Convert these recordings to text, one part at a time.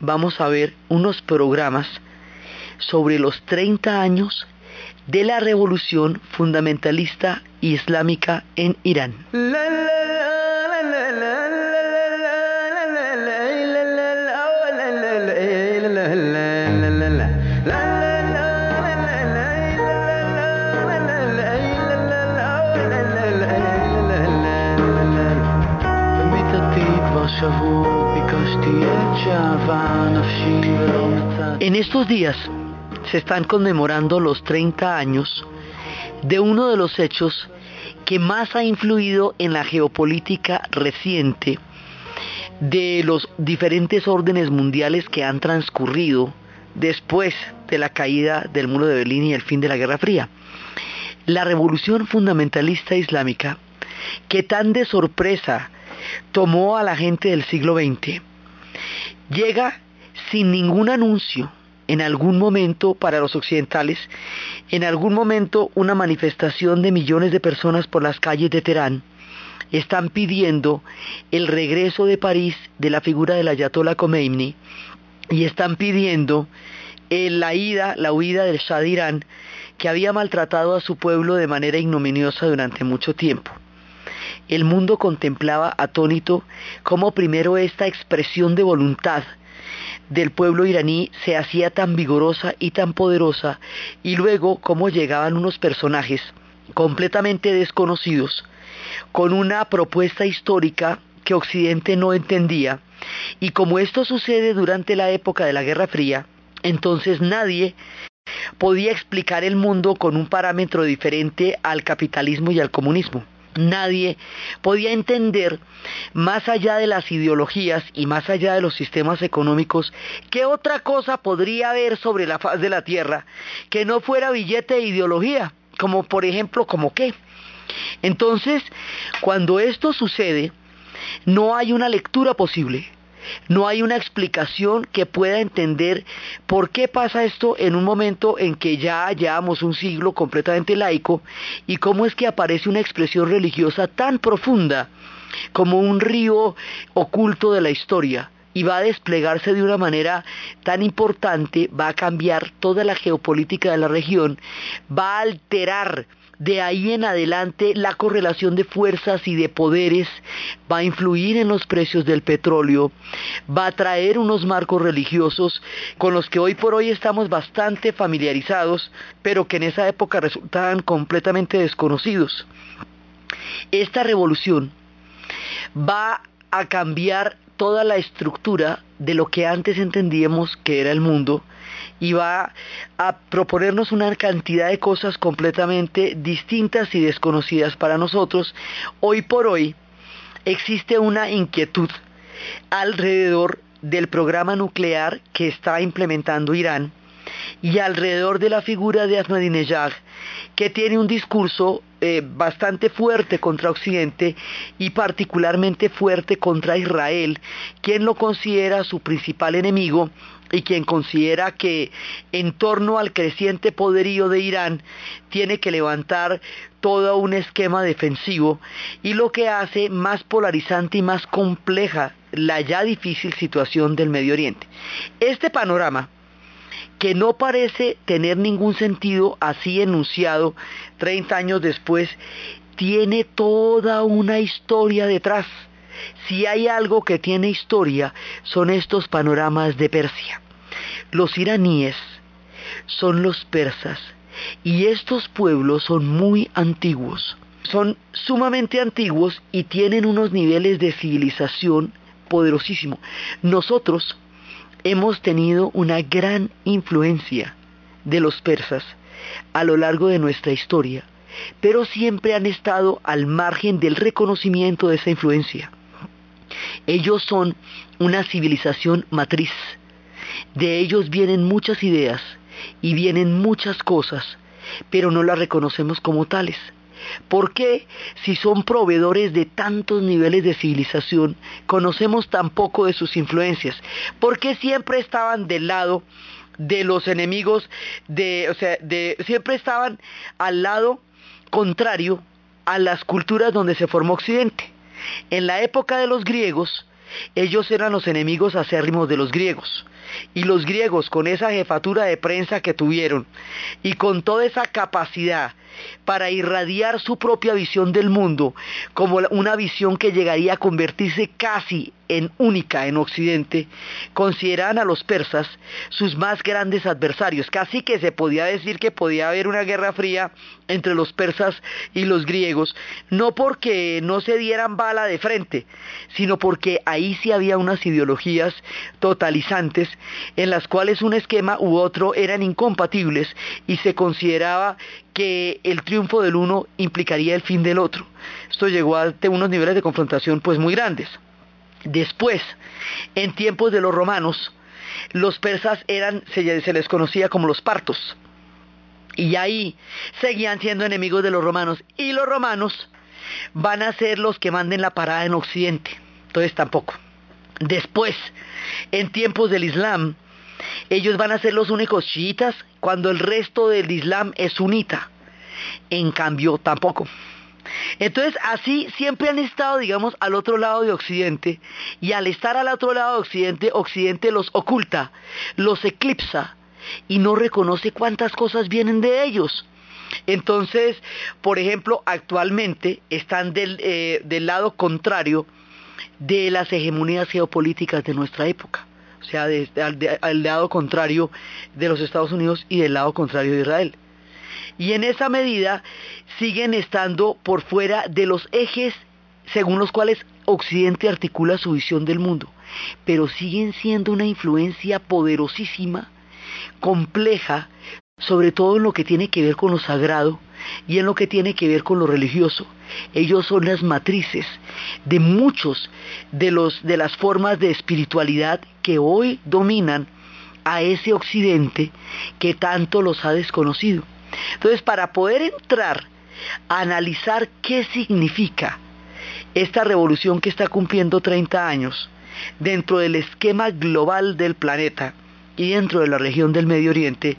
vamos a ver unos programas sobre los 30 años de la revolución fundamentalista islámica en Irán. En estos días se están conmemorando los 30 años de uno de los hechos que más ha influido en la geopolítica reciente de los diferentes órdenes mundiales que han transcurrido después de la caída del muro de Berlín y el fin de la Guerra Fría. La revolución fundamentalista islámica, que tan de sorpresa tomó a la gente del siglo XX, llega sin ningún anuncio en algún momento para los occidentales, en algún momento una manifestación de millones de personas por las calles de Teherán están pidiendo el regreso de París de la figura del Ayatollah Khomeini y están pidiendo la ida, la huida del Shah de Irán que había maltratado a su pueblo de manera ignominiosa durante mucho tiempo. El mundo contemplaba atónito cómo primero esta expresión de voluntad del pueblo iraní se hacía tan vigorosa y tan poderosa y luego cómo llegaban unos personajes completamente desconocidos con una propuesta histórica que Occidente no entendía y como esto sucede durante la época de la Guerra Fría, entonces nadie podía explicar el mundo con un parámetro diferente al capitalismo y al comunismo. Nadie podía entender, más allá de las ideologías y más allá de los sistemas económicos, qué otra cosa podría haber sobre la faz de la Tierra que no fuera billete de ideología, como por ejemplo, como qué. Entonces, cuando esto sucede, no hay una lectura posible no hay una explicación que pueda entender por qué pasa esto en un momento en que ya llevamos un siglo completamente laico y cómo es que aparece una expresión religiosa tan profunda como un río oculto de la historia y va a desplegarse de una manera tan importante, va a cambiar toda la geopolítica de la región, va a alterar de ahí en adelante la correlación de fuerzas y de poderes va a influir en los precios del petróleo, va a traer unos marcos religiosos con los que hoy por hoy estamos bastante familiarizados, pero que en esa época resultaban completamente desconocidos. Esta revolución va a cambiar toda la estructura de lo que antes entendíamos que era el mundo y va a proponernos una cantidad de cosas completamente distintas y desconocidas para nosotros. Hoy por hoy existe una inquietud alrededor del programa nuclear que está implementando Irán y alrededor de la figura de Ahmadinejad, que tiene un discurso eh, bastante fuerte contra Occidente y particularmente fuerte contra Israel, quien lo considera su principal enemigo y quien considera que en torno al creciente poderío de Irán tiene que levantar todo un esquema defensivo y lo que hace más polarizante y más compleja la ya difícil situación del Medio Oriente. Este panorama que no parece tener ningún sentido así enunciado 30 años después, tiene toda una historia detrás. Si hay algo que tiene historia, son estos panoramas de Persia. Los iraníes son los persas y estos pueblos son muy antiguos. Son sumamente antiguos y tienen unos niveles de civilización poderosísimo. Nosotros hemos tenido una gran influencia de los persas a lo largo de nuestra historia, pero siempre han estado al margen del reconocimiento de esa influencia. Ellos son una civilización matriz De ellos vienen muchas ideas y vienen muchas cosas, pero no las reconocemos como tales. ¿Por qué, si son proveedores de tantos niveles de civilización, conocemos tan poco de sus influencias? ¿Por qué siempre estaban del lado de los enemigos, de, o sea, de, siempre estaban al lado contrario a las culturas donde se formó Occidente? En la época de los griegos, ellos eran los enemigos acérrimos de los griegos. Y los griegos, con esa jefatura de prensa que tuvieron y con toda esa capacidad para irradiar su propia visión del mundo como una visión que llegaría a convertirse casi en única en Occidente, consideraban a los persas sus más grandes adversarios. Casi que se podía decir que podía haber una guerra fría entre los persas y los griegos, no porque no se dieran bala de frente, sino porque ahí sí había unas ideologías totalizantes en las cuales un esquema u otro eran incompatibles y se consideraba que el triunfo del uno implicaría el fin del otro. Esto llegó a unos niveles de confrontación pues muy grandes. Después, en tiempos de los romanos, los persas eran, se, se les conocía como los partos. Y ahí seguían siendo enemigos de los romanos. Y los romanos van a ser los que manden la parada en Occidente. Entonces tampoco. Después, en tiempos del Islam, ellos van a ser los únicos chiitas cuando el resto del Islam es sunita. En cambio, tampoco. Entonces, así siempre han estado, digamos, al otro lado de Occidente, y al estar al otro lado de Occidente, Occidente los oculta, los eclipsa, y no reconoce cuántas cosas vienen de ellos. Entonces, por ejemplo, actualmente están del, eh, del lado contrario de las hegemonías geopolíticas de nuestra época o sea, al, lado contrario de los Estados Unidos y del lado contrario de Israel. Y en esa medida siguen estando por fuera de los ejes según los cuales Occidente articula su visión del mundo, pero siguen siendo una influencia poderosísima, compleja, sobre todo en lo que tiene que ver con lo sagrado y en lo que tiene que ver con lo religioso. Ellos son las matrices de muchos de, los, de las formas de espiritualidad que hoy dominan a ese occidente que tanto los ha desconocido. Entonces, para poder entrar a analizar qué significa esta revolución que está cumpliendo 30 años dentro del esquema global del planeta, y dentro de la región del Medio Oriente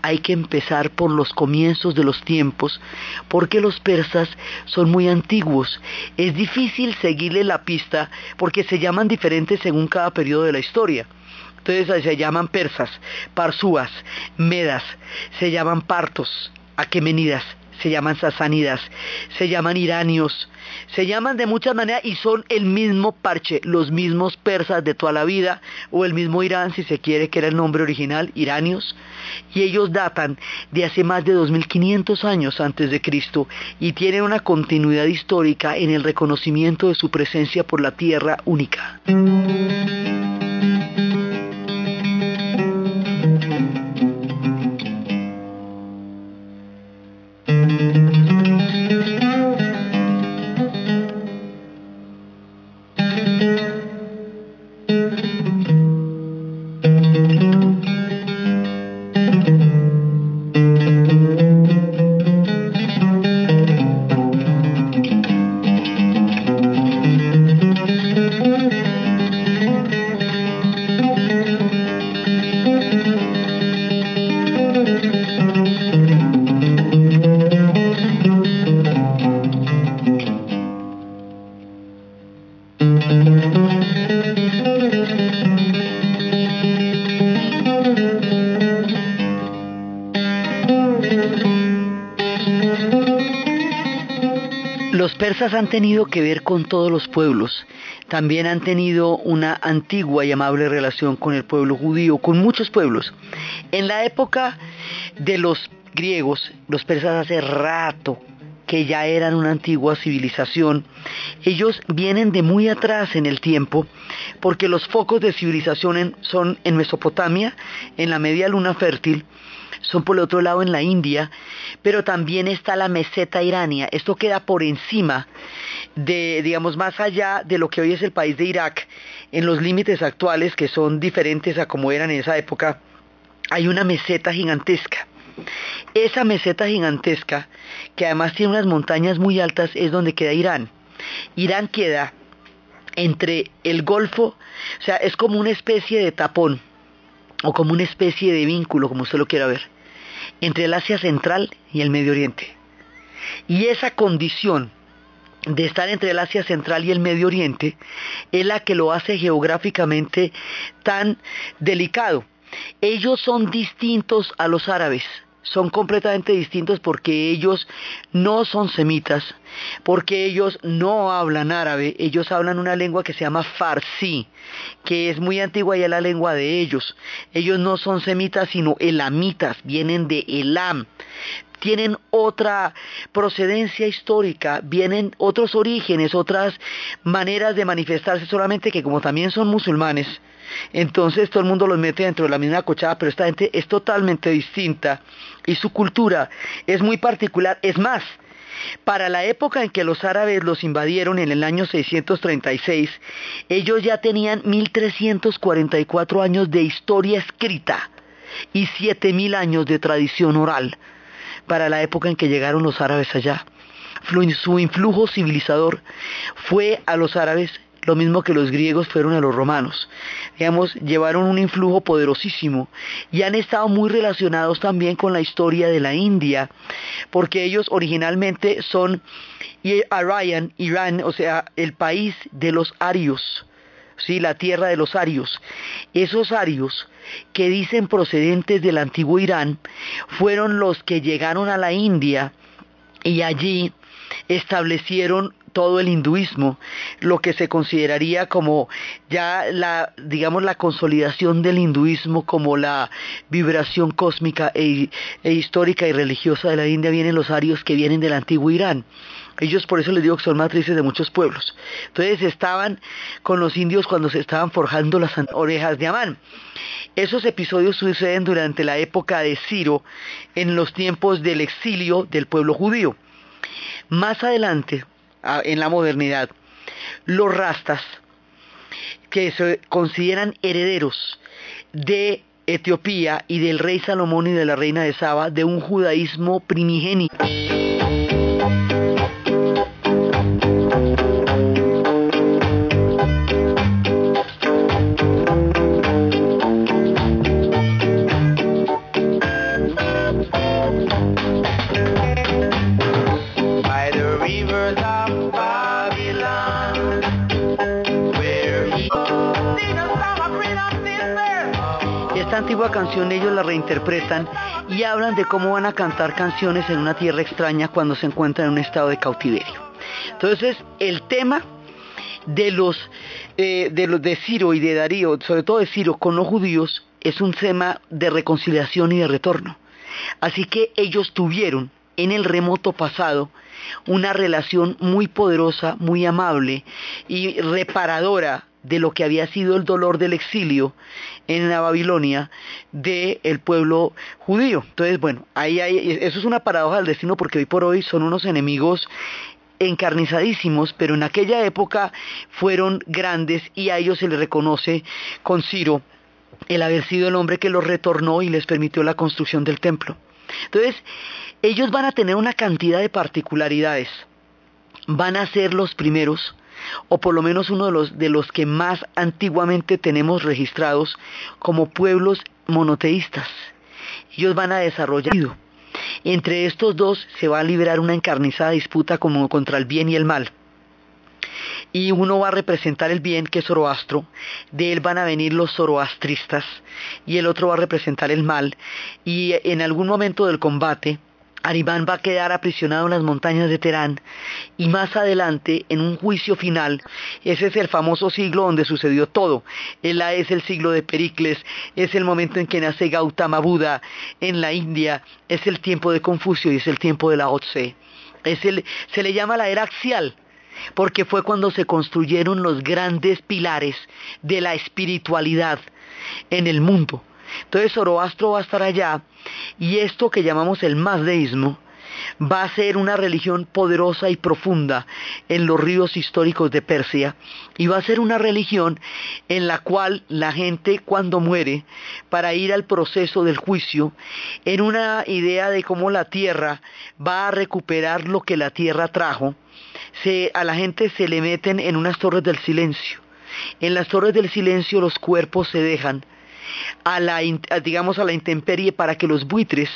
hay que empezar por los comienzos de los tiempos, porque los persas son muy antiguos. Es difícil seguirle la pista porque se llaman diferentes según cada periodo de la historia. Entonces se llaman persas, parsúas, medas, se llaman partos, aquemenidas, se llaman sasánidas, se llaman iranios, se llaman de muchas maneras y son el mismo parche, los mismos persas de toda la vida, o el mismo Irán, si se quiere, que era el nombre original, iranios, y ellos datan de hace más de 2500 años antes de Cristo y tienen una continuidad histórica en el reconocimiento de su presencia por la tierra única. Han tenido que ver con todos los pueblos. También han tenido una antigua y amable relación con el pueblo judío, con muchos pueblos. En la época de los griegos, los persas hace rato que ya eran una antigua civilización, ellos vienen de muy atrás en el tiempo, porque los focos de civilización son en Mesopotamia, en la media luna fértil, son por el otro lado en la India, pero también está la meseta irania. Esto queda por encima de, digamos, más allá de lo que hoy es el país de Irak, en los límites actuales que son diferentes a como eran en esa época, hay una meseta gigantesca. Esa meseta gigantesca, que además tiene unas montañas muy altas, es donde queda Irán. Irán queda entre el Golfo, o sea, es como una especie de tapón, o como una especie de vínculo, como usted lo quiera ver, entre el Asia Central y el Medio Oriente. Y esa condición de estar entre el Asia Central y el Medio Oriente es la que lo hace geográficamente tan delicado. Ellos son distintos a los árabes, son completamente distintos porque ellos no son semitas, porque ellos no hablan árabe, ellos hablan una lengua que se llama farsi, que es muy antigua y es la lengua de ellos. Ellos no son semitas, sino elamitas, vienen de Elam tienen otra procedencia histórica, vienen otros orígenes, otras maneras de manifestarse, solamente que como también son musulmanes, entonces todo el mundo los mete dentro de la misma cochada, pero esta gente es totalmente distinta y su cultura es muy particular. Es más, para la época en que los árabes los invadieron en el año 636, ellos ya tenían 1344 años de historia escrita y 7000 años de tradición oral para la época en que llegaron los árabes allá. Su influjo civilizador fue a los árabes lo mismo que los griegos fueron a los romanos. Digamos, llevaron un influjo poderosísimo y han estado muy relacionados también con la historia de la India, porque ellos originalmente son Aryan, Irán, o sea, el país de los arios. ¿sí? la tierra de los arios. Esos arios que dicen procedentes del antiguo Irán fueron los que llegaron a la India y allí establecieron todo el hinduismo, lo que se consideraría como ya la, digamos, la consolidación del hinduismo como la vibración cósmica e, e histórica y religiosa de la India, vienen los arios que vienen del antiguo Irán. Ellos por eso les digo que son matrices de muchos pueblos. Entonces estaban con los indios cuando se estaban forjando las orejas de Amán. Esos episodios suceden durante la época de Ciro, en los tiempos del exilio del pueblo judío. Más adelante, en la modernidad, los rastas, que se consideran herederos de Etiopía y del rey Salomón y de la reina de Saba, de un judaísmo primigenio. Canción ellos la reinterpretan y hablan de cómo van a cantar canciones en una tierra extraña cuando se encuentran en un estado de cautiverio. Entonces, el tema de los eh, de los de Ciro y de Darío, sobre todo de Ciro con los judíos, es un tema de reconciliación y de retorno. Así que ellos tuvieron en el remoto pasado una relación muy poderosa, muy amable y reparadora de lo que había sido el dolor del exilio en la Babilonia del el pueblo judío. Entonces, bueno, ahí hay, eso es una paradoja del destino porque hoy por hoy son unos enemigos encarnizadísimos, pero en aquella época fueron grandes y a ellos se les reconoce con Ciro el haber sido el hombre que los retornó y les permitió la construcción del templo. Entonces, ellos van a tener una cantidad de particularidades. Van a ser los primeros o por lo menos uno de los, de los que más antiguamente tenemos registrados como pueblos monoteístas. Ellos van a desarrollar. Entre estos dos se va a liberar una encarnizada disputa como contra el bien y el mal. Y uno va a representar el bien, que es Zoroastro, de él van a venir los zoroastristas, y el otro va a representar el mal, y en algún momento del combate, Aribán va a quedar aprisionado en las montañas de Terán y más adelante, en un juicio final, ese es el famoso siglo donde sucedió todo. Es el siglo de Pericles, es el momento en que nace Gautama Buda en la India, es el tiempo de Confucio y es el tiempo de la Otse. Es el, se le llama la era axial, porque fue cuando se construyeron los grandes pilares de la espiritualidad en el mundo. Entonces Zoroastro va a estar allá y esto que llamamos el mazdeísmo va a ser una religión poderosa y profunda en los ríos históricos de Persia y va a ser una religión en la cual la gente cuando muere para ir al proceso del juicio en una idea de cómo la tierra va a recuperar lo que la tierra trajo a la gente se le meten en unas torres del silencio. En las torres del silencio los cuerpos se dejan a la, digamos, a la intemperie para que los buitres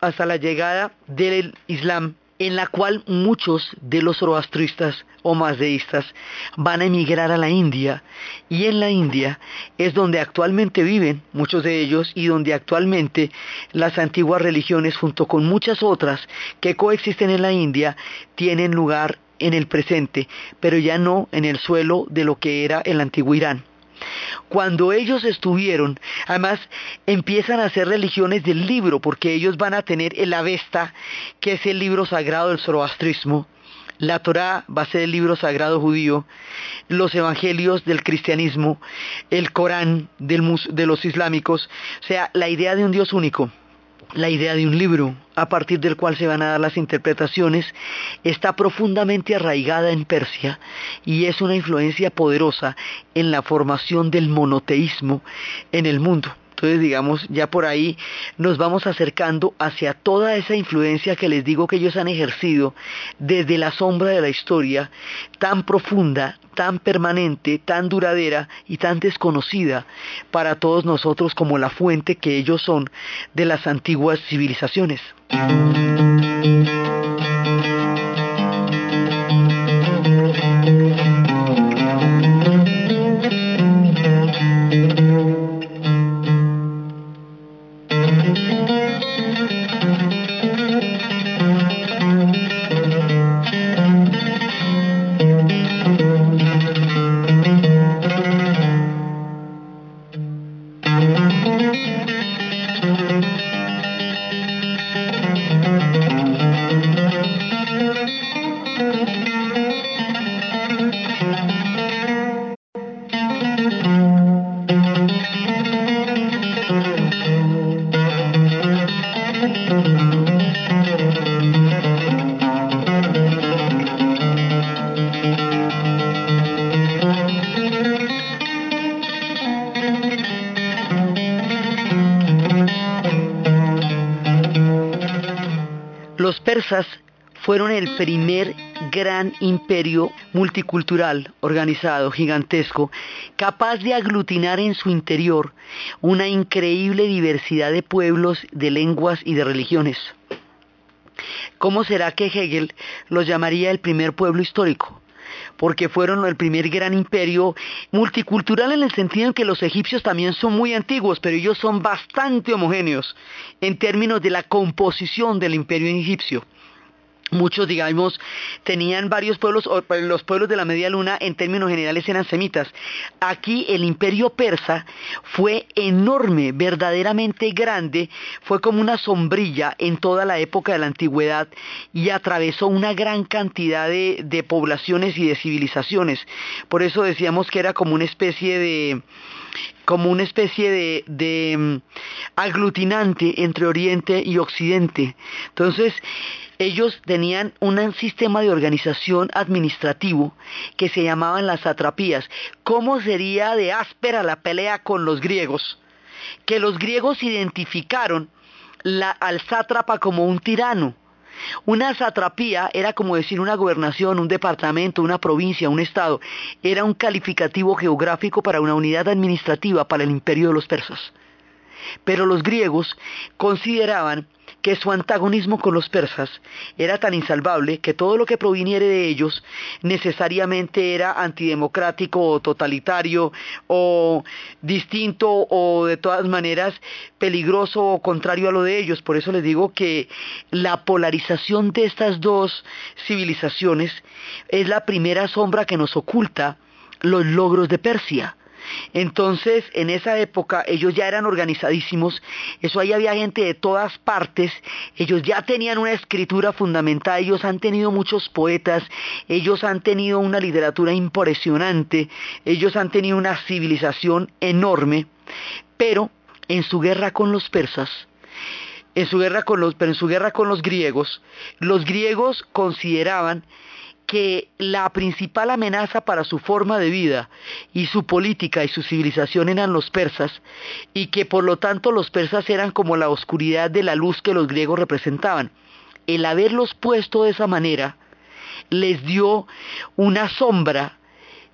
hasta la llegada del Islam, en la cual muchos de los zoroastristas o mazdeístas van a emigrar a la India y en la India es donde actualmente viven muchos de ellos y donde actualmente las antiguas religiones junto con muchas otras que coexisten en la India tienen lugar en el presente, pero ya no en el suelo de lo que era el antiguo Irán. Cuando ellos estuvieron, además empiezan a hacer religiones del libro, porque ellos van a tener el Avesta, que es el libro sagrado del zoroastrismo, la Torá va a ser el libro sagrado judío, los evangelios del cristianismo, el Corán de los islámicos, o sea, la idea de un Dios único la idea de un libro a partir del cual se van a dar las interpretaciones está profundamente arraigada en Persia y es una influencia poderosa en la formación del monoteísmo en el mundo. Entonces, digamos, ya por ahí nos vamos acercando hacia toda esa influencia que les digo que ellos han ejercido desde la sombra de la historia, tan profunda, tan permanente, tan duradera y tan desconocida para todos nosotros como la fuente que ellos son de las antiguas civilizaciones. Gran imperio multicultural organizado, gigantesco, capaz de aglutinar en su interior una increíble diversidad de pueblos, de lenguas y de religiones. ¿Cómo será que Hegel los llamaría el primer pueblo histórico? porque fueron el primer gran imperio multicultural en el sentido en que los egipcios también son muy antiguos, pero ellos son bastante homogéneos en términos de la composición del imperio egipcio. Muchos, digamos, tenían varios pueblos, pues, los pueblos de la media luna en términos generales eran semitas. Aquí el imperio persa fue enorme, verdaderamente grande, fue como una sombrilla en toda la época de la antigüedad y atravesó una gran cantidad de, poblaciones y de civilizaciones. Por eso decíamos que era como una especie de, como una especie de, de mm, aglutinante entre Oriente y Occidente. Entonces, ellos tenían un sistema de organización administrativo que se llamaban las satrapías. ¿Cómo sería de áspera la pelea con los griegos? Que los griegos identificaron al sátrapa como un tirano. Una satrapía era como decir una gobernación, un departamento, una provincia, un estado. Era un calificativo geográfico para una unidad administrativa para el imperio de los persas. Pero los griegos consideraban que su antagonismo con los persas era tan insalvable que todo lo que proviniere de ellos necesariamente era antidemocrático o totalitario o distinto o de todas maneras peligroso o contrario a lo de ellos. Por eso les digo que la polarización de estas dos civilizaciones es la primera sombra que nos oculta los logros de Persia. Entonces, en esa época ellos ya eran organizadísimos, eso ahí había gente de todas partes, ellos ya tenían una escritura fundamental, ellos han tenido muchos poetas, ellos han tenido una literatura impresionante, ellos han tenido una civilización enorme, pero en su guerra con los persas, en su guerra con los, pero en su guerra con los griegos, los griegos consideraban que la principal amenaza para su forma de vida y su política y su civilización eran los persas y que por lo tanto los persas eran como la oscuridad de la luz que los griegos representaban. El haberlos puesto de esa manera les dio una sombra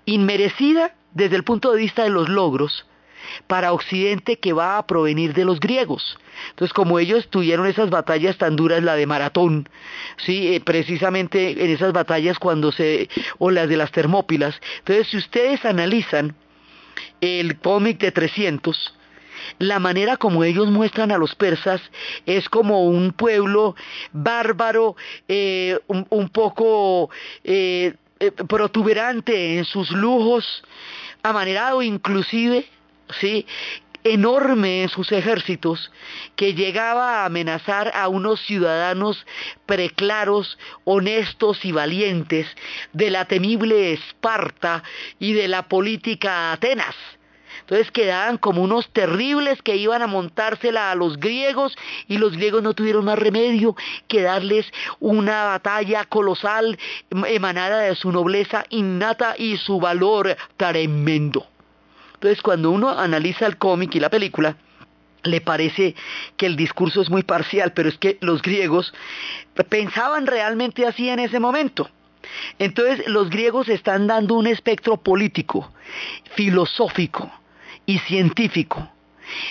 inmerecida desde el punto de vista de los logros para Occidente que va a provenir de los griegos. Entonces, como ellos tuvieron esas batallas tan duras, la de Maratón, sí, eh, precisamente en esas batallas cuando se, o las de las Termópilas. Entonces, si ustedes analizan el cómic de 300, la manera como ellos muestran a los persas es como un pueblo bárbaro, eh, un, poco eh, protuberante en sus lujos, amanerado inclusive, ¿sí? enorme en sus ejércitos que llegaba a amenazar a unos ciudadanos preclaros, honestos y valientes de la temible Esparta y de la política Atenas. Entonces quedaban como unos terribles que iban a montársela a los griegos y los griegos no tuvieron más remedio que darles una batalla colosal emanada de su nobleza innata y su valor tremendo. Entonces, cuando uno analiza el cómic y la película, le parece que el discurso es muy parcial, pero es que los griegos pensaban realmente así en ese momento. Entonces, los griegos están dando un espectro político, filosófico y científico,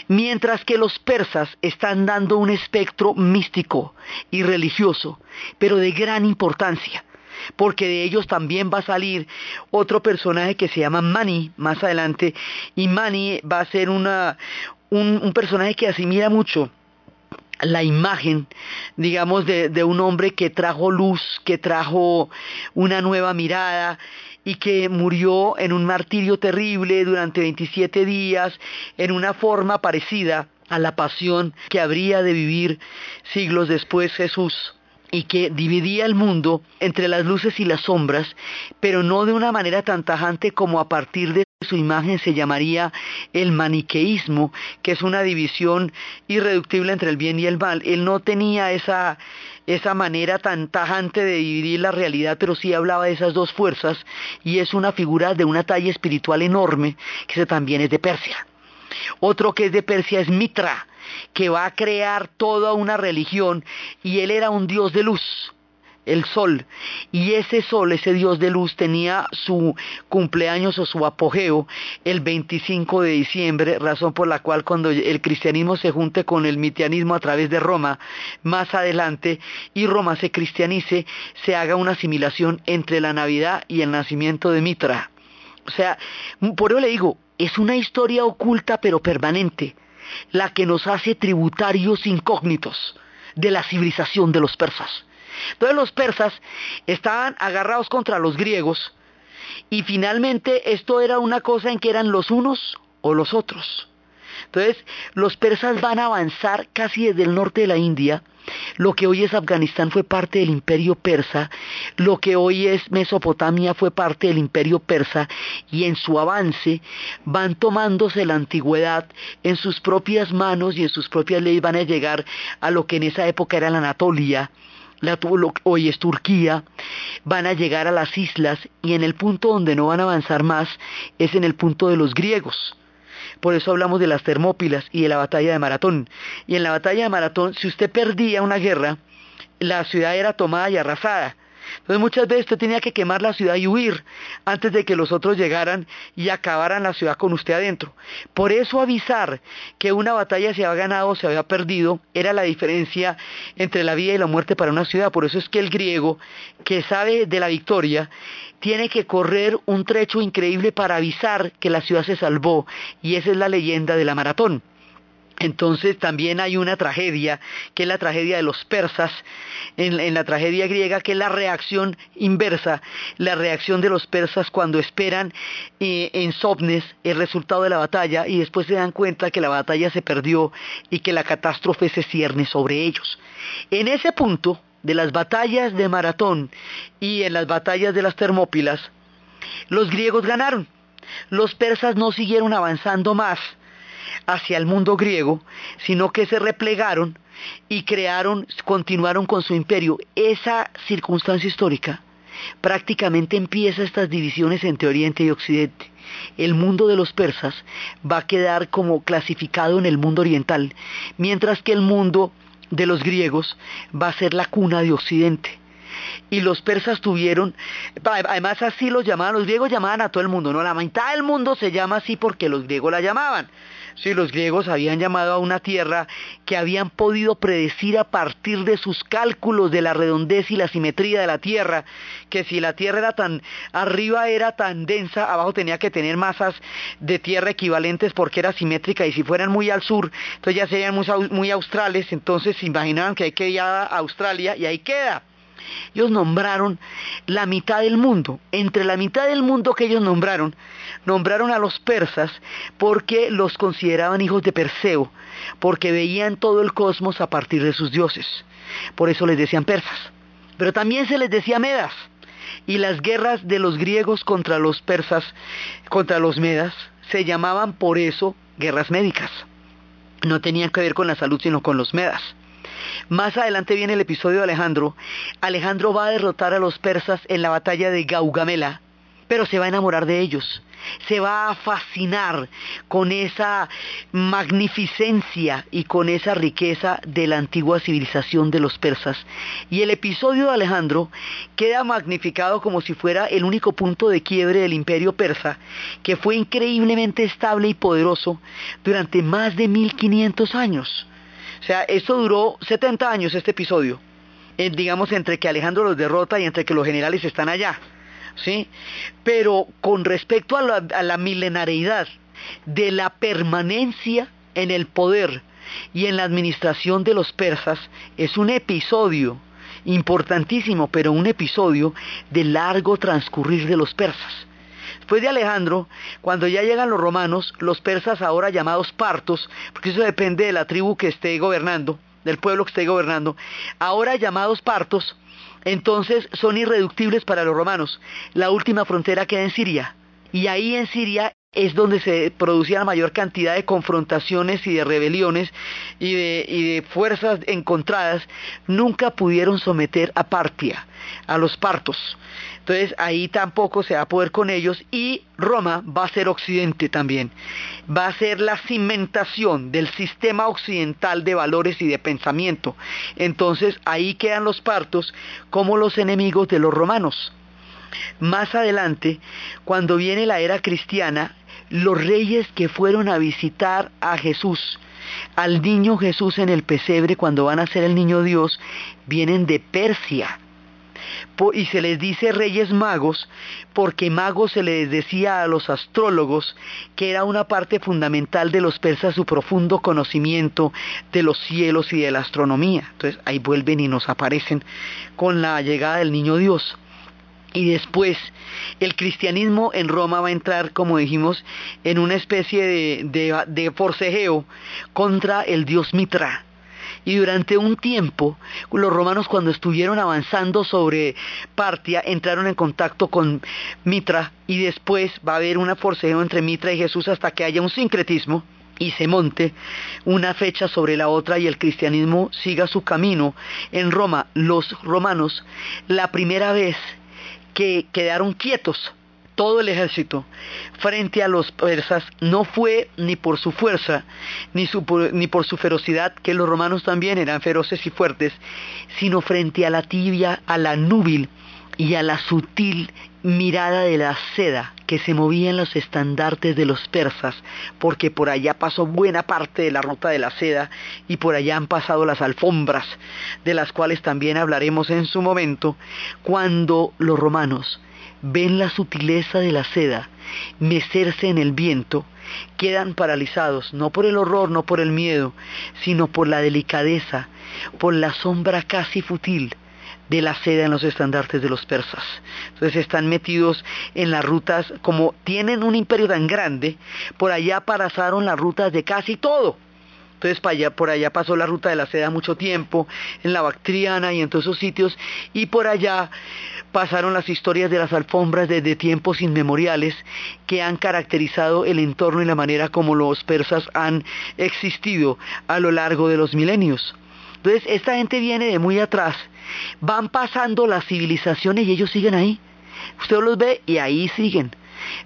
mientras que los persas están dando un espectro místico y religioso, pero de gran importancia porque de ellos también va a salir otro personaje que se llama Mani más adelante, y Mani va a ser una, un, personaje que asimila mucho la imagen, digamos, de, un hombre que trajo luz, que trajo una nueva mirada y que murió en un martirio terrible durante 27 días en una forma parecida a la pasión que habría de vivir siglos después Jesús y que dividía el mundo entre las luces y las sombras, pero no de una manera tan tajante como a partir de su imagen se llamaría el maniqueísmo, que es una división irreductible entre el bien y el mal. Él no tenía esa, esa manera tan tajante de dividir la realidad, pero sí hablaba de esas dos fuerzas y es una figura de una talla espiritual enorme, que también es de Persia. Otro que es de Persia es Mitra, que va a crear toda una religión y él era un dios de luz el sol. Y ese sol, ese Dios de luz, tenía su cumpleaños o su apogeo el 25 de diciembre, razón por la cual cuando el cristianismo se junte con el mitianismo a través de Roma, más adelante, y Roma se cristianice, se haga una asimilación entre la Navidad y el nacimiento de Mitra. O sea, por eso le digo, es una historia oculta pero permanente la que nos hace tributarios incógnitos de la civilización de los persas. Entonces los persas estaban agarrados contra los griegos y finalmente esto era una cosa en que eran los unos o los otros. Entonces los persas van a avanzar casi desde el norte de la India lo que hoy es Afganistán fue parte del imperio persa, lo que hoy es Mesopotamia fue parte del imperio persa. Y en su avance van tomándose la antigüedad en sus propias manos y en sus propias leyes van a llegar a lo que en esa época era la Anatolia, la, hoy es Turquía, van a llegar a las islas y en el punto donde no van a avanzar más es en el punto de los griegos. Por eso hablamos de las Termópilas y de la batalla de Maratón. Y en la batalla de Maratón, si usted perdía una guerra, la ciudad era tomada y arrasada. Entonces muchas veces usted tenía que quemar la ciudad y huir antes de que los otros llegaran y acabaran la ciudad con usted adentro. Por eso avisar que una batalla se había ganado o se había perdido era la diferencia entre la vida y la muerte para una ciudad. Por eso es que el griego que sabe de la victoria tiene que correr un trecho increíble para avisar que la ciudad se salvó y esa es la leyenda de la maratón. Entonces también hay una tragedia, que es la tragedia de los persas, en, la tragedia griega, que es la reacción inversa, la reacción de los persas cuando esperan eh, en Sopnes el resultado de la batalla y después se dan cuenta que la batalla se perdió y que la catástrofe se cierne sobre ellos. En ese punto de las batallas de Maratón y en las batallas de las Termópilas, los griegos ganaron. Los persas no siguieron avanzando más hacia el mundo griego, sino que se replegaron y crearon, continuaron con su imperio. Esa circunstancia histórica prácticamente empieza estas divisiones entre Oriente y Occidente. El mundo de los persas va a quedar como clasificado en el mundo oriental, mientras que el mundo de los griegos va a ser la cuna de Occidente. Y los persas tuvieron, además así los llamaban, los griegos llamaban a todo el mundo, no la mitad del mundo se llama así porque los griegos la llamaban. Sí, los griegos habían llamado a una tierra que habían podido predecir a partir de sus cálculos de la redondez y la simetría de la tierra, que si la tierra era tan arriba era tan densa, abajo tenía que tener masas de tierra equivalentes porque era simétrica y si fueran muy al sur, entonces ya serían muy, australes, entonces se imaginaban que hay que ir a Australia y ahí queda. Ellos nombraron la mitad del mundo. Entre la mitad del mundo que ellos nombraron, nombraron a los persas porque los consideraban hijos de Perseo, porque veían todo el cosmos a partir de sus dioses. Por eso les decían persas. Pero también se les decía medas. Y las guerras de los griegos contra los persas, contra los medas, se llamaban por eso guerras médicas. No tenían que ver con la salud, sino con los medas. Más adelante viene el episodio de Alejandro. Alejandro va a derrotar a los persas en la batalla de Gaugamela, pero se va a enamorar de ellos. Se va a fascinar con esa magnificencia y con esa riqueza de la antigua civilización de los persas. Y el episodio de Alejandro queda magnificado como si fuera el único punto de quiebre del imperio persa, que fue increíblemente estable y poderoso durante más de 1500 años. O sea, esto duró 70 años este episodio, eh, digamos entre que Alejandro los derrota y entre que los generales están allá, ¿sí? Pero con respecto a la, a la milenariedad de la permanencia en el poder y en la administración de los persas, es un episodio importantísimo, pero un episodio de largo transcurrir de los persas. Después de Alejandro, cuando ya llegan los romanos, los persas ahora llamados partos, porque eso depende de la tribu que esté gobernando, del pueblo que esté gobernando, ahora llamados partos, entonces son irreductibles para los romanos. La última frontera queda en Siria. Y ahí en Siria es donde se producía la mayor cantidad de confrontaciones y de rebeliones y de, y de, fuerzas encontradas, nunca pudieron someter a Partia, a los partos. Entonces ahí tampoco se va a poder con ellos y Roma va a ser occidente también. Va a ser la cimentación del sistema occidental de valores y de pensamiento. Entonces ahí quedan los partos como los enemigos de los romanos. Más adelante, cuando viene la era cristiana, los reyes que fueron a visitar a Jesús, al niño Jesús en el pesebre cuando van a ser el niño Dios, vienen de Persia y se les dice reyes magos porque magos se les decía a los astrólogos que era una parte fundamental de los persas su profundo conocimiento de los cielos y de la astronomía. Entonces ahí vuelven y nos aparecen con la llegada del niño Dios. Y después el cristianismo en Roma va a entrar, como dijimos, en una especie de, forcejeo contra el dios Mitra y durante un tiempo los romanos cuando estuvieron avanzando sobre Partia entraron en contacto con Mitra y después va a haber una forcejeo entre Mitra y Jesús hasta que haya un sincretismo y se monte una fecha sobre la otra y el cristianismo siga su camino. En Roma, los romanos, la primera vez que quedaron quietos todo el ejército frente a los persas no fue ni por su fuerza ni, ni, por su ferocidad, que los romanos también eran feroces y fuertes, sino frente a la tibia, a la núbil y a la sutil mirada de la seda que se movía en los estandartes de los persas, porque por allá pasó buena parte de la ruta de la seda y por allá han pasado las alfombras, de las cuales también hablaremos en su momento, cuando los romanos ven la sutileza de la seda mecerse en el viento, quedan paralizados, no por el horror, no por el miedo, sino por la delicadeza, por la sombra casi futil de la seda en los estandartes de los persas. Entonces están metidos en las rutas, como tienen un imperio tan grande, por allá parazaron las rutas de casi todo Entonces por allá pasó la ruta de la seda mucho tiempo, en la Bactriana y en todos esos sitios, y por allá pasaron las historias de las alfombras desde tiempos inmemoriales que han caracterizado el entorno y la manera como los persas han existido a lo largo de los milenios. Entonces esta gente viene de muy atrás, van pasando las civilizaciones y ellos siguen ahí. Usted los ve y ahí siguen.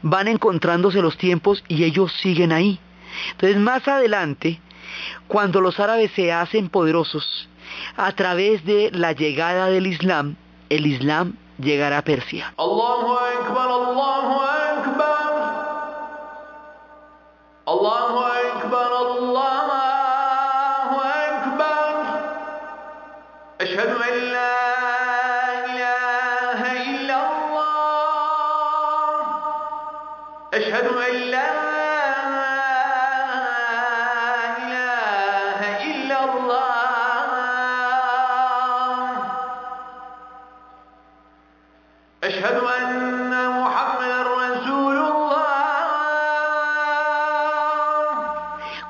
Van encontrándose los tiempos y ellos siguen ahí. Entonces más adelante, cuando los árabes se hacen poderosos a través de la llegada del Islam, el Islam llegará a Persia. Ashhadu an la ilaha illa Allah. Ashhadu an la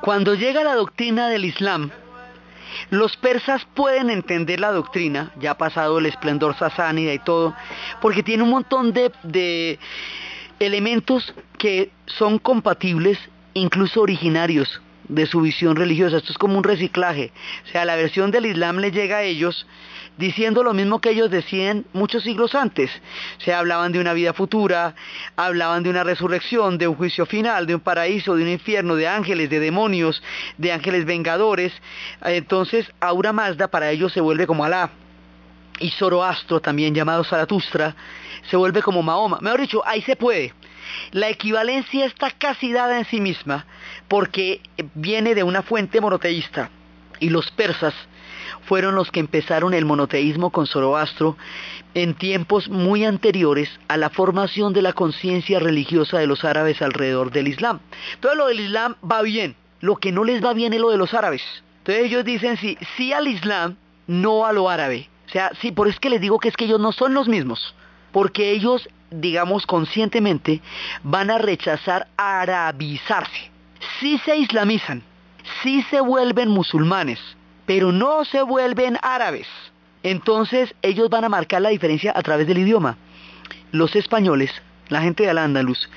Cuando llega la doctrina del Islam, los persas pueden entender la doctrina, ya ha pasado el esplendor sasánida y todo, porque tiene un montón de, de elementos que son compatibles, incluso originarios de su visión religiosa. Esto es como un reciclaje. O sea, la versión del Islam le llega a ellos diciendo lo mismo que ellos decían muchos siglos antes. Se hablaban de una vida futura, hablaban de una resurrección, de un juicio final, de un paraíso, de un infierno, de ángeles, de demonios, de ángeles vengadores. Entonces, Aura Mazda para ellos se vuelve como Alá. Y Zoroastro, también llamado Zaratustra, se vuelve como Mahoma. Mejor dicho, ahí se puede. La equivalencia está casi dada en sí misma porque viene de una fuente monoteísta y los persas fueron los que empezaron el monoteísmo con Zoroastro en tiempos muy anteriores a la formación de la conciencia religiosa de los árabes alrededor del Islam. Todo lo del Islam va bien, lo que no les va bien es lo de los árabes. Entonces ellos dicen sí, sí al Islam, no a lo árabe. O sea, sí, por eso es que les digo que es que ellos no son los mismos, porque ellos, digamos conscientemente, van a rechazar arabizarse. Sí se islamizan, sí se vuelven musulmanes, pero no se vuelven árabes. Entonces ellos van a marcar la diferencia a través del idioma. Los españoles, la gente de Al-Ándalus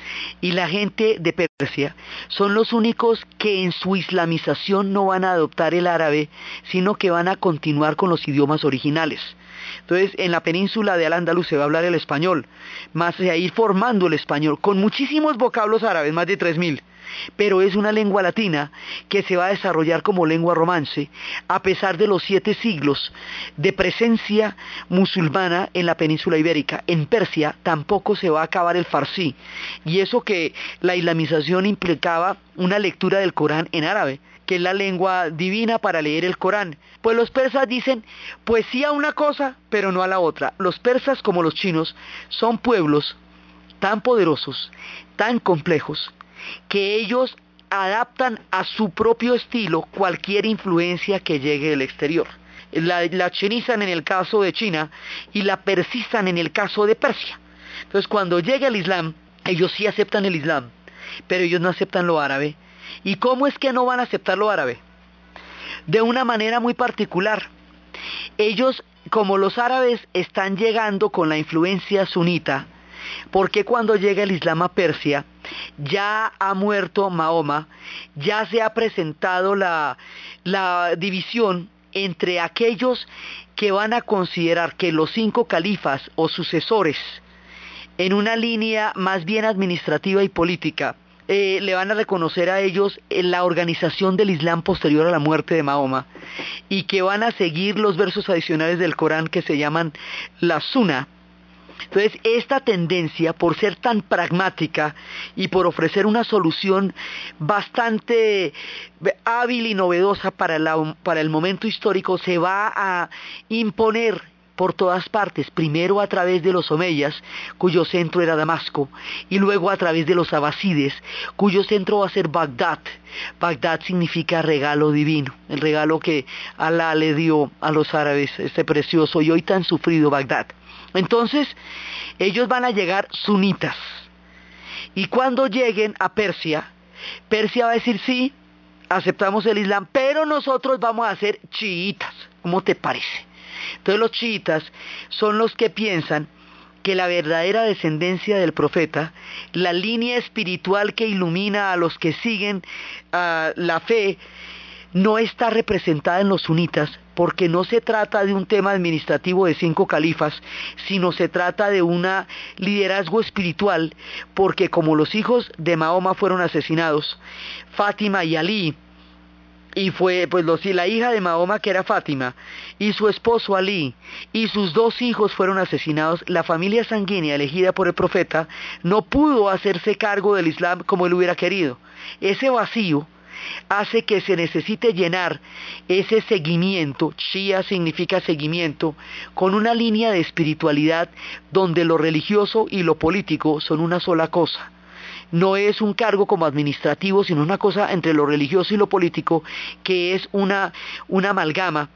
y la gente de Persia son los únicos que en su islamización no van a adoptar el árabe, sino que van a continuar con los idiomas originales. Entonces, en la península de Al-Ándalus se va a hablar el español, más de ir formando el español, con muchísimos vocablos árabes, más de 3.000 pero es una lengua latina que se va a desarrollar como lengua romance a pesar de los siete siglos de presencia musulmana en la península ibérica. En Persia tampoco se va a acabar el farsi y eso que la islamización implicaba una lectura del Corán en árabe que es la lengua divina para leer el Corán. Pues los persas dicen, pues sí a una cosa, pero no a la otra. Los persas como los chinos son pueblos tan poderosos, tan complejos, que ellos adaptan a su propio estilo cualquier influencia que llegue del exterior. La, la chinizan en el caso de China y la persistan en el caso de Persia. Entonces cuando llega el Islam, ellos sí aceptan el Islam, pero ellos no aceptan lo árabe. ¿Y cómo es que no van a aceptar lo árabe? De una manera muy particular. Ellos, como los árabes están llegando con la influencia sunita, porque cuando llega el Islam a Persia, ya ha muerto Mahoma, ya se ha presentado la, división entre aquellos que van a considerar que los cinco califas o sucesores, en una línea más bien administrativa y política, eh, le van a reconocer a ellos la organización del Islam posterior a la muerte de Mahoma y que van a seguir los versos adicionales del Corán que se llaman la Sunna, entonces, esta tendencia, por ser tan pragmática y por ofrecer una solución bastante hábil y novedosa para, el momento histórico, se va a imponer por todas partes, primero a través de los omeyas, cuyo centro era Damasco, y luego a través de los abasides, cuyo centro va a ser Bagdad. Bagdad significa regalo divino, el regalo que Alá le dio a los árabes, este precioso y hoy tan sufrido Bagdad. Entonces, ellos van a llegar sunitas. Y cuando lleguen a Persia, Persia va a decir sí, aceptamos el Islam, pero nosotros vamos a ser chiitas. ¿Cómo te parece? Entonces los chiitas son los que piensan que la verdadera descendencia del profeta, la línea espiritual que ilumina a los que siguen ah, la fe, no está representada en los sunitas porque no se trata de un tema administrativo de cinco califas, sino se trata de un liderazgo espiritual, porque como los hijos de Mahoma fueron asesinados, Fátima y Ali, y fue pues los, la hija de Mahoma que era Fátima y su esposo Ali y sus dos hijos fueron asesinados, la familia sanguínea elegida por el profeta no pudo hacerse cargo del Islam como él hubiera querido. Ese vacío hace que se necesite llenar ese seguimiento, Shia significa seguimiento, con una línea de espiritualidad donde lo religioso y lo político son una sola cosa. No es un cargo como administrativo, sino una cosa entre lo religioso y lo político, que es una, una amalgama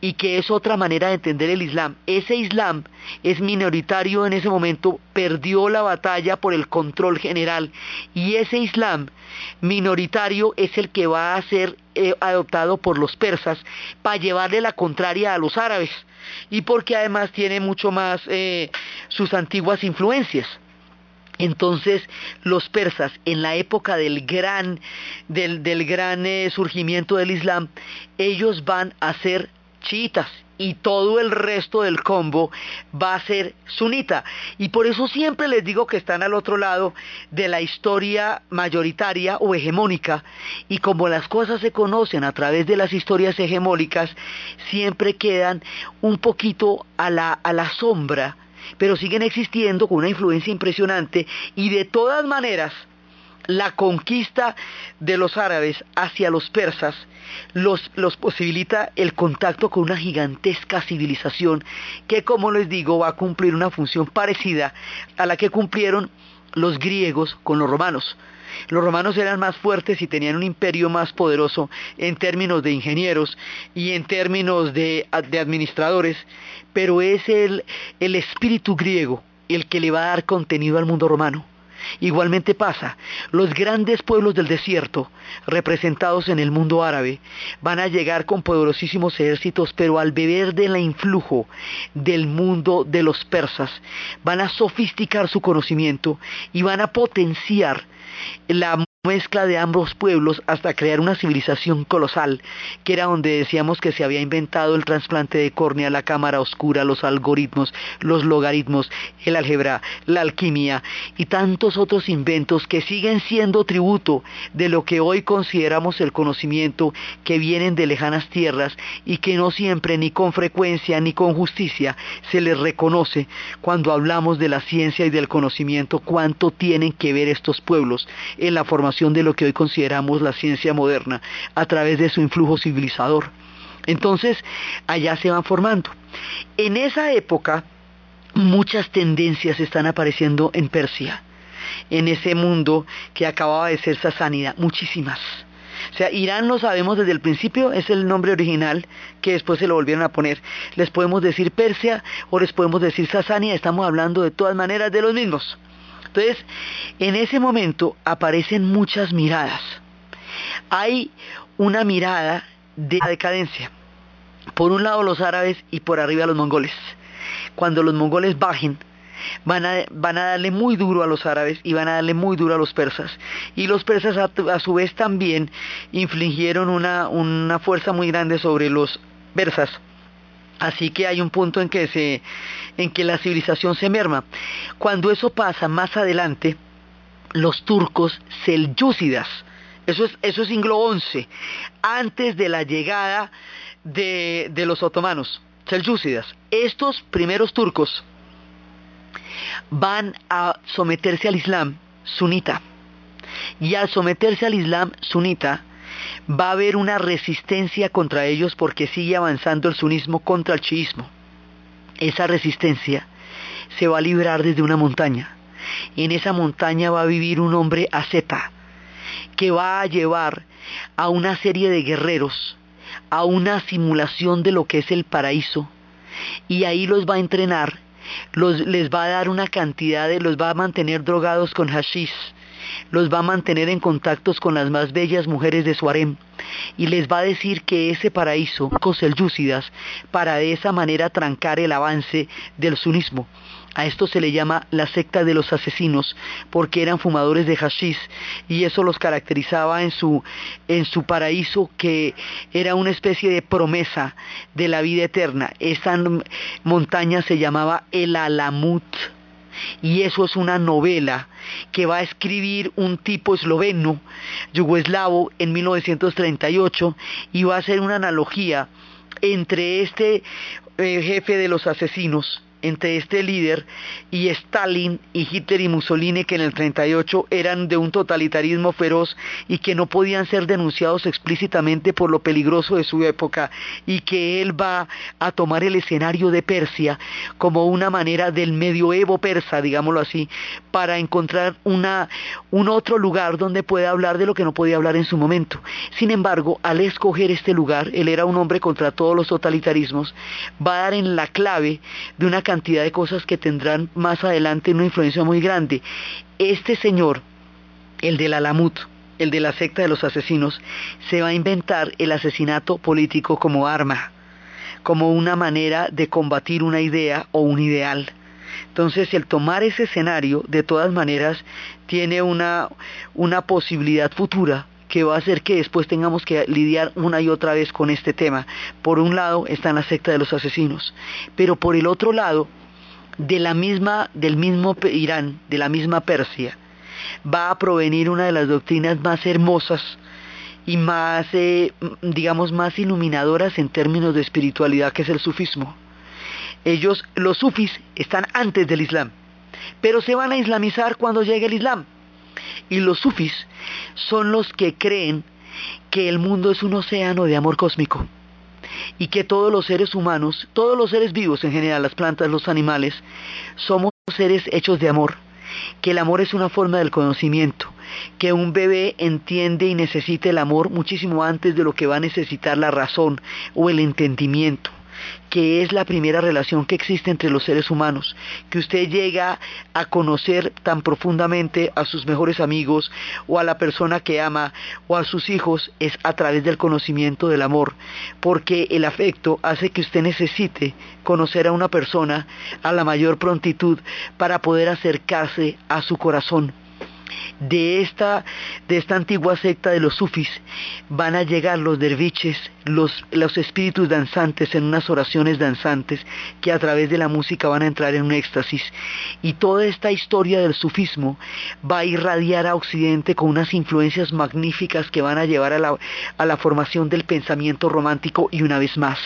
y que es otra manera de entender el Islam. Ese Islam es minoritario en ese momento, perdió la batalla por el control general y ese Islam minoritario es el que va a ser eh, adoptado por los persas para llevarle la contraria a los árabes y porque además tiene mucho más eh, sus antiguas influencias. Entonces los persas en la época del gran, del, gran eh, surgimiento del Islam, ellos van a ser chiitas y todo el resto del combo va a ser sunita. Y por eso siempre les digo que están al otro lado de la historia mayoritaria o hegemónica. Y como las cosas se conocen a través de las historias hegemónicas, siempre quedan un poquito a la, a la sombra pero siguen existiendo con una influencia impresionante y de todas maneras la conquista de los árabes hacia los persas los, posibilita el contacto con una gigantesca civilización que, como les digo, va a cumplir una función parecida a la que cumplieron los griegos con los romanos. Los romanos eran más fuertes y tenían un imperio más poderoso en términos de ingenieros y en términos de, administradores, pero es el espíritu griego el que le va a dar contenido al mundo romano. Igualmente pasa, los grandes pueblos del desierto, representados en el mundo árabe, van a llegar con poderosísimos ejércitos, pero al beber del influjo del mundo de los persas, van a sofisticar su conocimiento y van a potenciar la mezcla de ambos pueblos hasta crear una civilización colosal, que era donde decíamos que se había inventado el trasplante de córnea, la cámara oscura, los algoritmos, los logaritmos, el álgebra, la alquimia y tantos otros inventos que siguen siendo tributo de lo que hoy consideramos el conocimiento que vienen de lejanas tierras y que no siempre ni con frecuencia ni con justicia se les reconoce cuando hablamos de la ciencia y del conocimiento cuánto tienen que ver estos pueblos en la formación de lo que hoy consideramos la ciencia moderna a través de su influjo civilizador. Entonces, allá se van formando. En esa época, muchas tendencias están apareciendo en Persia, en ese mundo que acababa de ser sasánida, muchísimas. O sea, Irán lo sabemos desde el principio, es el nombre original que después se lo volvieron a poner. Les podemos decir Persia o les podemos decir Sasania, estamos hablando de todas maneras de los mismos. Entonces, en ese momento aparecen muchas miradas. Hay una mirada de decadencia. Por un lado los árabes y por arriba los mongoles. Cuando los mongoles bajen, van a, darle muy duro a los árabes y van a darle muy duro a los persas. Y los persas a, su vez también infligieron una, una fuerza muy grande sobre los persas. Así que hay un punto en que, se, en que la civilización se merma. Cuando eso pasa más adelante, los turcos selyúcidas, eso es, eso es siglo XI, antes de la llegada de, de los otomanos, selyúcidas, estos primeros turcos van a someterse al Islam sunita. Y al someterse al Islam sunita, va a haber una resistencia contra ellos porque sigue avanzando el sunismo contra el chiismo. Esa resistencia se va a librar desde una montaña. En esa montaña va a vivir un hombre asceta que va a llevar a una serie de guerreros a una simulación de lo que es el paraíso y ahí los va a entrenar, les va a dar una cantidad de, los va a mantener drogados con hashish los va a mantener en contactos con las más bellas mujeres de su harem y les va a decir que ese paraíso, Yúcidas, para de esa manera trancar el avance del sunismo. A esto se le llama la secta de los asesinos porque eran fumadores de hashish y eso los caracterizaba en su, en su paraíso que era una especie de promesa de la vida eterna. Esa montaña se llamaba el Alamut y eso es una novela que va a escribir un tipo esloveno, yugoslavo, en 1938 y va a hacer una analogía entre este eh, jefe de los asesinos entre este líder y Stalin y Hitler y Mussolini que en el 38 eran de un totalitarismo feroz y que no podían ser denunciados explícitamente por lo peligroso de su época y que él va a tomar el escenario de Persia como una manera del medioevo persa, digámoslo así, para encontrar una, un otro lugar donde pueda hablar de lo que no podía hablar en su momento. Sin embargo, al escoger este lugar, él era un hombre contra todos los totalitarismos, va a dar en la clave de una cantidad de cosas que tendrán más adelante una influencia muy grande. Este señor, el del Alamut, el de la secta de los asesinos, se va a inventar el asesinato político como arma, como una manera de combatir una idea o un ideal. Entonces, el tomar ese escenario, de todas maneras, tiene una, una posibilidad futura que va a hacer que después tengamos que lidiar una y otra vez con este tema. Por un lado está en la secta de los asesinos, pero por el otro lado, de la misma, del mismo Irán, de la misma Persia, va a provenir una de las doctrinas más hermosas y más, eh, digamos, más iluminadoras en términos de espiritualidad, que es el sufismo. Ellos, los sufis, están antes del Islam, pero se van a islamizar cuando llegue el Islam. Y los sufis son los que creen que el mundo es un océano de amor cósmico y que todos los seres humanos, todos los seres vivos en general, las plantas, los animales, somos seres hechos de amor, que el amor es una forma del conocimiento, que un bebé entiende y necesita el amor muchísimo antes de lo que va a necesitar la razón o el entendimiento que es la primera relación que existe entre los seres humanos, que usted llega a conocer tan profundamente a sus mejores amigos o a la persona que ama o a sus hijos es a través del conocimiento del amor, porque el afecto hace que usted necesite conocer a una persona a la mayor prontitud para poder acercarse a su corazón de esta, de esta antigua secta de los sufis van a llegar los derviches, los, los espíritus danzantes en unas oraciones danzantes que a través de la música van a entrar en un éxtasis. Y toda esta historia del sufismo va a irradiar a Occidente con unas influencias magníficas que van a llevar a la, a la formación del pensamiento romántico y una vez más,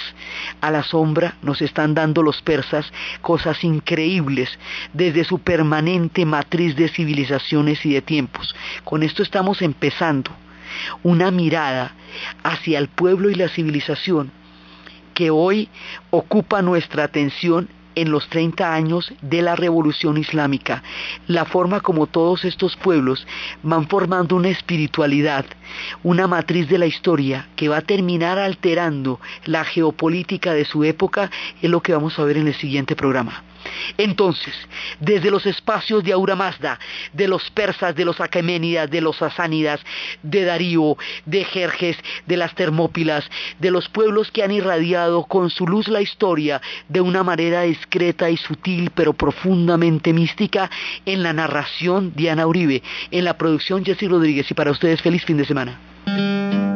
a la sombra nos están dando los persas cosas increíbles desde su permanente matriz de civilizaciones y de tiempos. Con esto estamos empezando una mirada hacia el pueblo y la civilización que hoy ocupa nuestra atención en los 30 años de la revolución islámica, la forma como todos estos pueblos van formando una espiritualidad, una matriz de la historia que va a terminar alterando la geopolítica de su época, es lo que vamos a ver en el siguiente programa. Entonces, desde los espacios de Aura Mazda, de los persas, de los aqueménidas, de los sasánidas, de Darío, de Jerjes, de las Termópilas, de los pueblos que han irradiado con su luz la historia de una manera discreta y sutil, pero profundamente mística, en la narración Diana Uribe, en la producción Jessy Rodríguez y para ustedes feliz fin de semana.